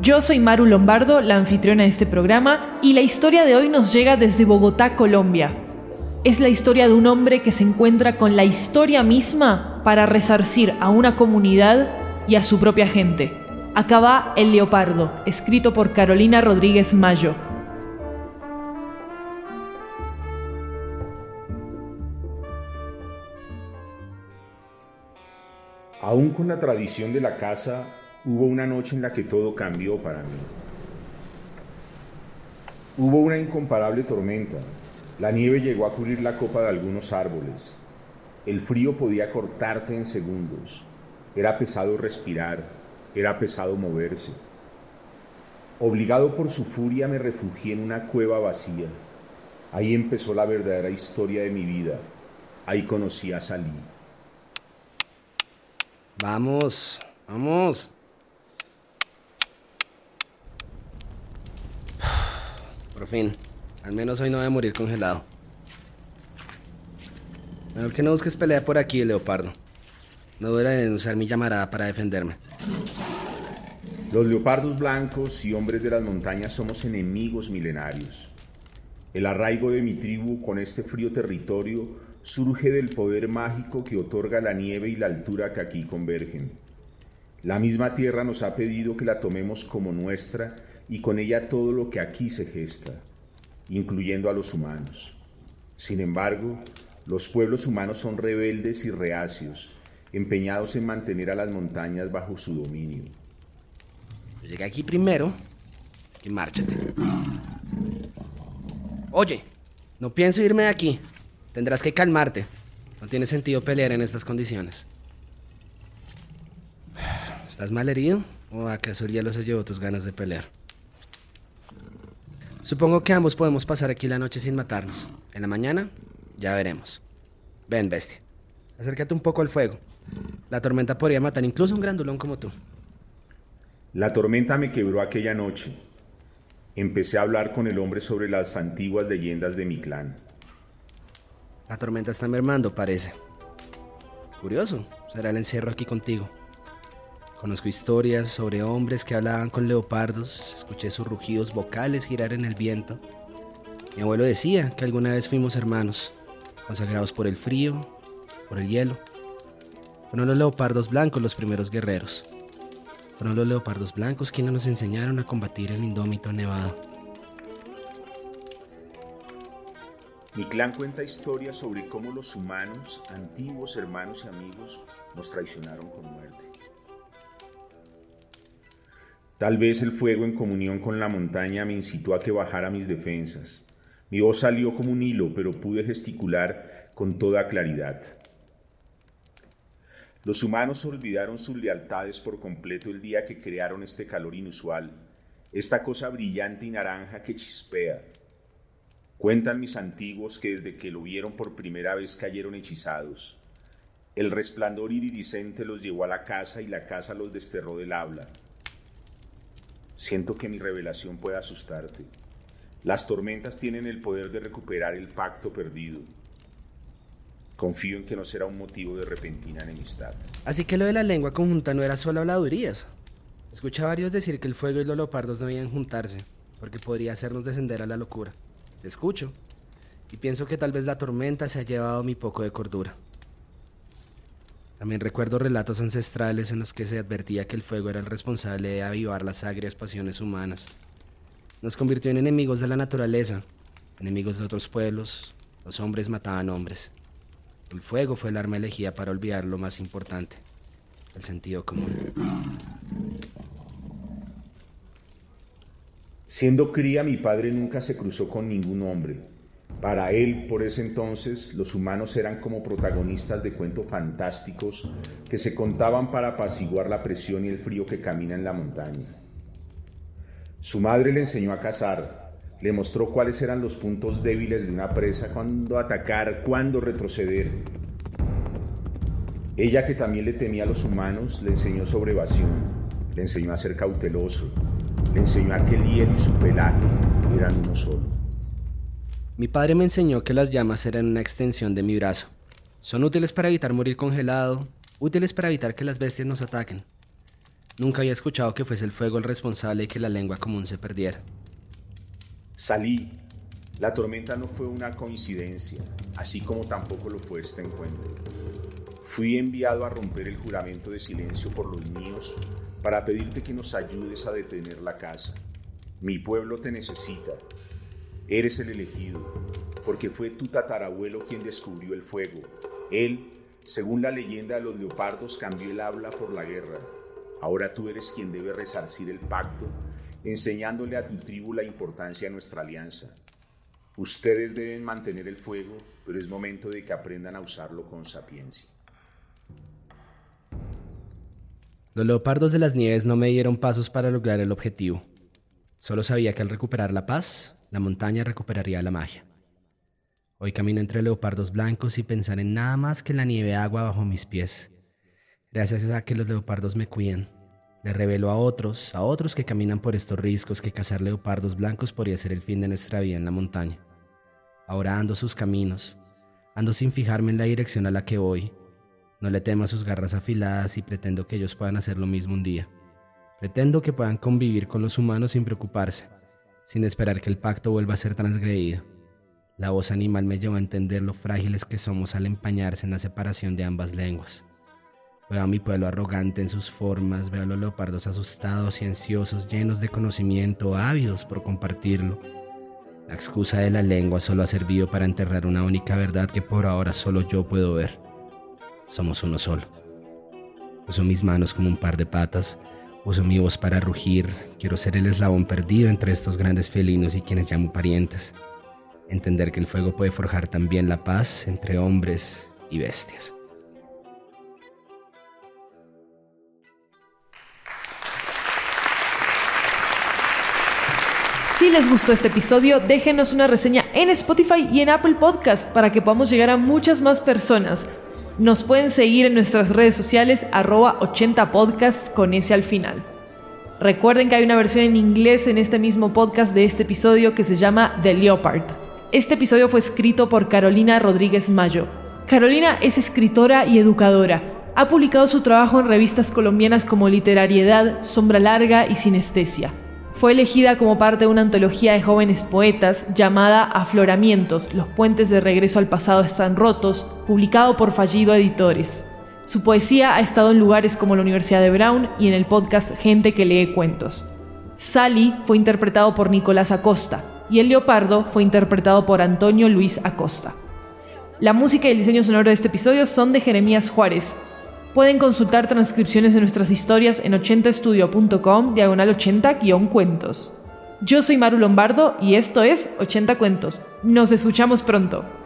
yo soy Maru Lombardo, la anfitriona de este programa, y la historia de hoy nos llega desde Bogotá, Colombia. Es la historia de un hombre que se encuentra con la historia misma para resarcir a una comunidad y a su propia gente. Acá va El Leopardo, escrito por Carolina Rodríguez Mayo. Aún con la tradición de la casa, hubo una noche en la que todo cambió para mí. Hubo una incomparable tormenta. La nieve llegó a cubrir la copa de algunos árboles. El frío podía cortarte en segundos. Era pesado respirar, era pesado moverse. Obligado por su furia me refugié en una cueva vacía. Ahí empezó la verdadera historia de mi vida. Ahí conocí a Salí. Vamos, vamos. Por fin. Al menos hoy no voy a morir congelado. Mejor que no busques pelea por aquí, leopardo. No duele en usar mi llamarada para defenderme. Los leopardos blancos y hombres de las montañas somos enemigos milenarios. El arraigo de mi tribu con este frío territorio surge del poder mágico que otorga la nieve y la altura que aquí convergen. La misma tierra nos ha pedido que la tomemos como nuestra y con ella todo lo que aquí se gesta, incluyendo a los humanos. Sin embargo, los pueblos humanos son rebeldes y reacios, empeñados en mantener a las montañas bajo su dominio. Llegué aquí primero y márchate. Oye, no pienso irme de aquí. Tendrás que calmarte. No tiene sentido pelear en estas condiciones. ¿Estás mal herido? ¿O acaso el hielo se llevó tus ganas de pelear? Supongo que ambos podemos pasar aquí la noche sin matarnos. En la mañana, ya veremos. Ven, bestia. Acércate un poco al fuego. La tormenta podría matar incluso a un grandulón como tú. La tormenta me quebró aquella noche. Empecé a hablar con el hombre sobre las antiguas leyendas de mi clan. La tormenta está mermando, parece. Curioso, será el encierro aquí contigo. Conozco historias sobre hombres que hablaban con leopardos, escuché sus rugidos vocales girar en el viento. Mi abuelo decía que alguna vez fuimos hermanos, consagrados por el frío, por el hielo. Fueron los leopardos blancos los primeros guerreros. Fueron los leopardos blancos quienes nos enseñaron a combatir el indómito nevado. Mi clan cuenta historias sobre cómo los humanos, antiguos hermanos y amigos, nos traicionaron con muerte. Tal vez el fuego en comunión con la montaña me incitó a que bajara mis defensas. Mi voz salió como un hilo, pero pude gesticular con toda claridad. Los humanos olvidaron sus lealtades por completo el día que crearon este calor inusual, esta cosa brillante y naranja que chispea. Cuentan mis antiguos que desde que lo vieron por primera vez cayeron hechizados. El resplandor iridiscente los llevó a la casa y la casa los desterró del habla. Siento que mi revelación puede asustarte. Las tormentas tienen el poder de recuperar el pacto perdido. Confío en que no será un motivo de repentina enemistad. Así que lo de la lengua conjunta no era solo habladurías. Escuché a varios decir que el fuego y los leopardos no debían juntarse, porque podría hacernos descender a la locura. Te escucho, y pienso que tal vez la tormenta se ha llevado mi poco de cordura. También recuerdo relatos ancestrales en los que se advertía que el fuego era el responsable de avivar las agrias pasiones humanas. Nos convirtió en enemigos de la naturaleza, enemigos de otros pueblos. Los hombres mataban hombres. El fuego fue el arma elegida para olvidar lo más importante, el sentido común. Siendo cría, mi padre nunca se cruzó con ningún hombre. Para él, por ese entonces, los humanos eran como protagonistas de cuentos fantásticos que se contaban para apaciguar la presión y el frío que camina en la montaña. Su madre le enseñó a cazar, le mostró cuáles eran los puntos débiles de una presa, cuándo atacar, cuándo retroceder. Ella, que también le temía a los humanos, le enseñó sobre evasión, le enseñó a ser cauteloso, le enseñó a que el hielo y su pelaje eran uno solo. Mi padre me enseñó que las llamas eran una extensión de mi brazo. Son útiles para evitar morir congelado, útiles para evitar que las bestias nos ataquen. Nunca había escuchado que fuese el fuego el responsable de que la lengua común se perdiera. Salí. La tormenta no fue una coincidencia, así como tampoco lo fue este encuentro. Fui enviado a romper el juramento de silencio por los míos para pedirte que nos ayudes a detener la casa. Mi pueblo te necesita Eres el elegido, porque fue tu tatarabuelo quien descubrió el fuego. Él, según la leyenda de los leopardos, cambió el habla por la guerra. Ahora tú eres quien debe resarcir el pacto, enseñándole a tu tribu la importancia de nuestra alianza. Ustedes deben mantener el fuego, pero es momento de que aprendan a usarlo con sapiencia. Los leopardos de las nieves no me dieron pasos para lograr el objetivo. Solo sabía que al recuperar la paz, la montaña recuperaría la magia. Hoy camino entre leopardos blancos y pensar en nada más que la nieve agua bajo mis pies. Gracias a que los leopardos me cuiden. Le revelo a otros, a otros que caminan por estos riscos, que cazar leopardos blancos podría ser el fin de nuestra vida en la montaña. Ahora ando sus caminos, ando sin fijarme en la dirección a la que voy. No le temo a sus garras afiladas y pretendo que ellos puedan hacer lo mismo un día. Pretendo que puedan convivir con los humanos sin preocuparse sin esperar que el pacto vuelva a ser transgredido. La voz animal me llevó a entender lo frágiles que somos al empañarse en la separación de ambas lenguas. Veo a mi pueblo arrogante en sus formas, veo a los leopardos asustados y ansiosos, llenos de conocimiento, ávidos por compartirlo. La excusa de la lengua solo ha servido para enterrar una única verdad que por ahora solo yo puedo ver. Somos uno solo. Uso mis manos como un par de patas, Uso mi voz para rugir, quiero ser el eslabón perdido entre estos grandes felinos y quienes llamo parientes. Entender que el fuego puede forjar también la paz entre hombres y bestias. Si les gustó este episodio, déjenos una reseña en Spotify y en Apple Podcast para que podamos llegar a muchas más personas. Nos pueden seguir en nuestras redes sociales arroba 80 podcasts con ese al final. Recuerden que hay una versión en inglés en este mismo podcast de este episodio que se llama The Leopard. Este episodio fue escrito por Carolina Rodríguez Mayo. Carolina es escritora y educadora. Ha publicado su trabajo en revistas colombianas como Literariedad, Sombra Larga y Sinestesia. Fue elegida como parte de una antología de jóvenes poetas llamada Afloramientos, los puentes de regreso al pasado están rotos, publicado por Fallido Editores. Su poesía ha estado en lugares como la Universidad de Brown y en el podcast Gente que lee cuentos. Sally fue interpretado por Nicolás Acosta y El Leopardo fue interpretado por Antonio Luis Acosta. La música y el diseño sonoro de este episodio son de Jeremías Juárez, Pueden consultar transcripciones de nuestras historias en 80estudio.com diagonal 80-cuentos. Yo soy Maru Lombardo y esto es 80 Cuentos. Nos escuchamos pronto.